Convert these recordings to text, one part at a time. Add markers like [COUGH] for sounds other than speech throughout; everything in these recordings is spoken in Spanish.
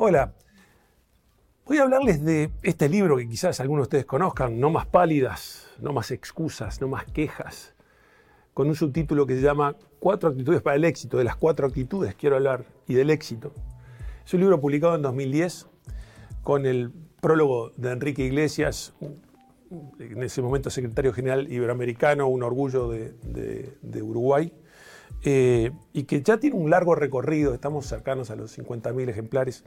Hola, voy a hablarles de este libro que quizás algunos de ustedes conozcan, No más pálidas, no más excusas, no más quejas, con un subtítulo que se llama Cuatro actitudes para el éxito, de las cuatro actitudes quiero hablar, y del éxito. Es un libro publicado en 2010 con el prólogo de Enrique Iglesias, en ese momento secretario general iberoamericano, un orgullo de, Uruguay, eh, y que ya tiene un largo recorrido, estamos cercanos a los 50.000 ejemplares,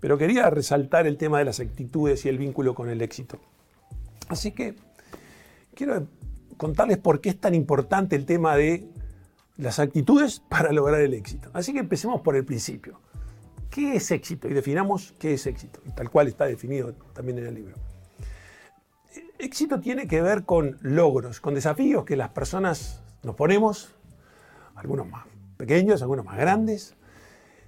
pero quería resaltar el tema de las actitudes y el vínculo con el éxito. Así que quiero contarles por qué es tan importante el tema de las actitudes para lograr el éxito. Así que empecemos por el principio. ¿Qué es éxito? Y definamos qué es éxito, tal cual está definido también en el libro. Éxito tiene que ver con logros, con desafíos que las personas nos ponemos, algunos más pequeños, algunos más grandes.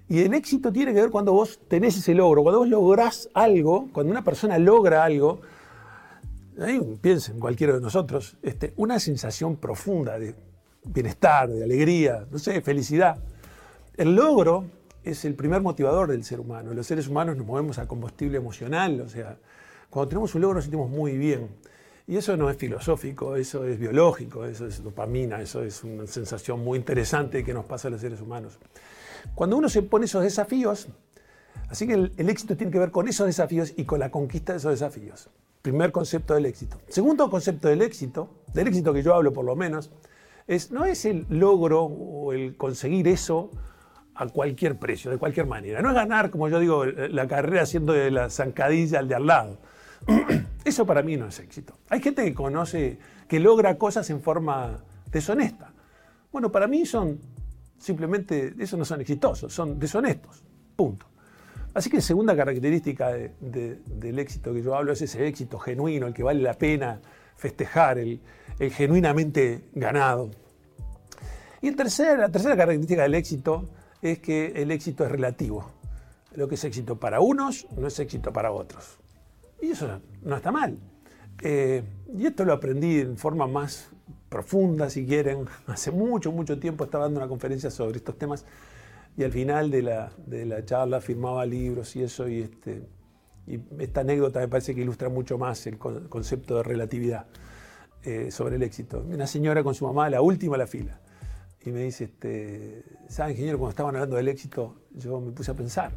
Y el éxito tiene que ver cuando vos tenés ese logro, cuando vos lográs algo, cuando una persona logra algo, ahí piensen cualquiera de nosotros, este, una sensación profunda de bienestar, de alegría, no sé, felicidad. El logro es el primer motivador del ser humano. Los seres humanos nos movemos a combustible emocional, o sea, cuando tenemos un logro nos sentimos muy bien. Y eso no es filosófico, eso es biológico, eso es dopamina, eso es una sensación muy interesante que nos pasa a los seres humanos. Cuando uno se pone esos desafíos, así que el, el éxito tiene que ver con esos desafíos y con la conquista de esos desafíos. Primer concepto del éxito. Segundo concepto del éxito, del éxito que yo hablo por lo menos, es, no es el logro o el conseguir eso a cualquier precio, de cualquier manera. No es ganar, como yo digo, la carrera haciendo de la zancadilla al de al lado. [CLEARS THROAT] Eso para mí no es éxito. Hay gente que conoce, que logra cosas en forma deshonesta. Bueno, para mí son simplemente, eso no son exitosos, son deshonestos. Punto. Así que segunda característica del éxito que yo hablo es ese éxito genuino, el que vale la pena festejar, el, genuinamente ganado. Y el la tercera característica del éxito es que el éxito es relativo. Lo que es éxito para unos no es éxito para otros. Y eso no está mal. Eh, y esto lo aprendí en forma más profunda, si quieren. [LAUGHS] Hace mucho, mucho tiempo estaba dando una conferencia sobre estos temas y al final de la, de la charla firmaba libros y eso. Y, este, esta anécdota me parece que ilustra mucho más el concepto de relatividad eh, sobre el éxito. Una señora con su mamá, la última a la fila, y me dice, este, ¿sabe, ingeniero? Cuando estaban hablando del éxito, yo me puse a pensar.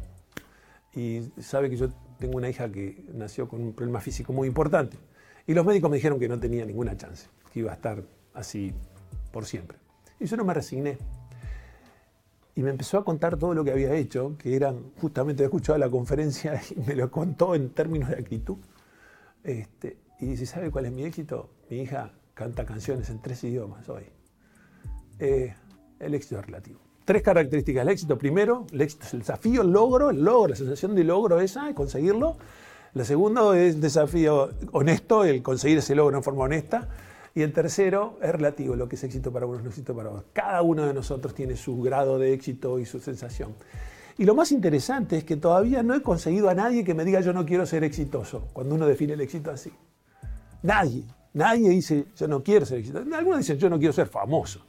Y sabe que yo tengo una hija que nació con un problema físico muy importante. Y los médicos me dijeron que no tenía ninguna chance, que iba a estar así por siempre. Y yo no me resigné. Y me empezó a contar todo lo que había hecho, que eran, justamente he escuchado la conferencia [LAUGHS] y me lo contó en términos de actitud. Este, y dice, ¿sabe cuál es mi éxito? Mi hija canta canciones en tres idiomas hoy. Eh, el éxito es relativo. Tres características del éxito. Primero, el éxito el desafío, el logro, el logro, la sensación de logro esa, conseguirlo. La segunda es el desafío honesto, el conseguir ese logro en forma honesta. Y el tercero es relativo, lo que es éxito para unos no éxito para otros. Cada uno de nosotros tiene su grado de éxito y su sensación. Y lo más interesante es que todavía no he conseguido a nadie que me diga yo no quiero ser exitoso, cuando uno define el éxito así. Nadie, nadie dice yo no quiero ser exitoso. Algunos dicen yo no quiero ser famoso,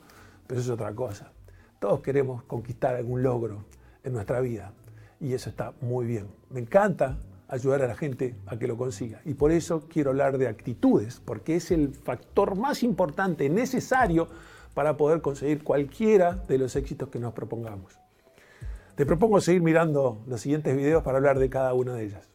eso es otra cosa. Todos queremos conquistar algún logro en nuestra vida y eso está muy bien. Me encanta ayudar a la gente a que lo consiga y por eso quiero hablar de actitudes, porque es el factor más importante, necesario para poder conseguir cualquiera de los éxitos que nos propongamos. Te propongo seguir mirando los siguientes videos para hablar de cada una de ellas.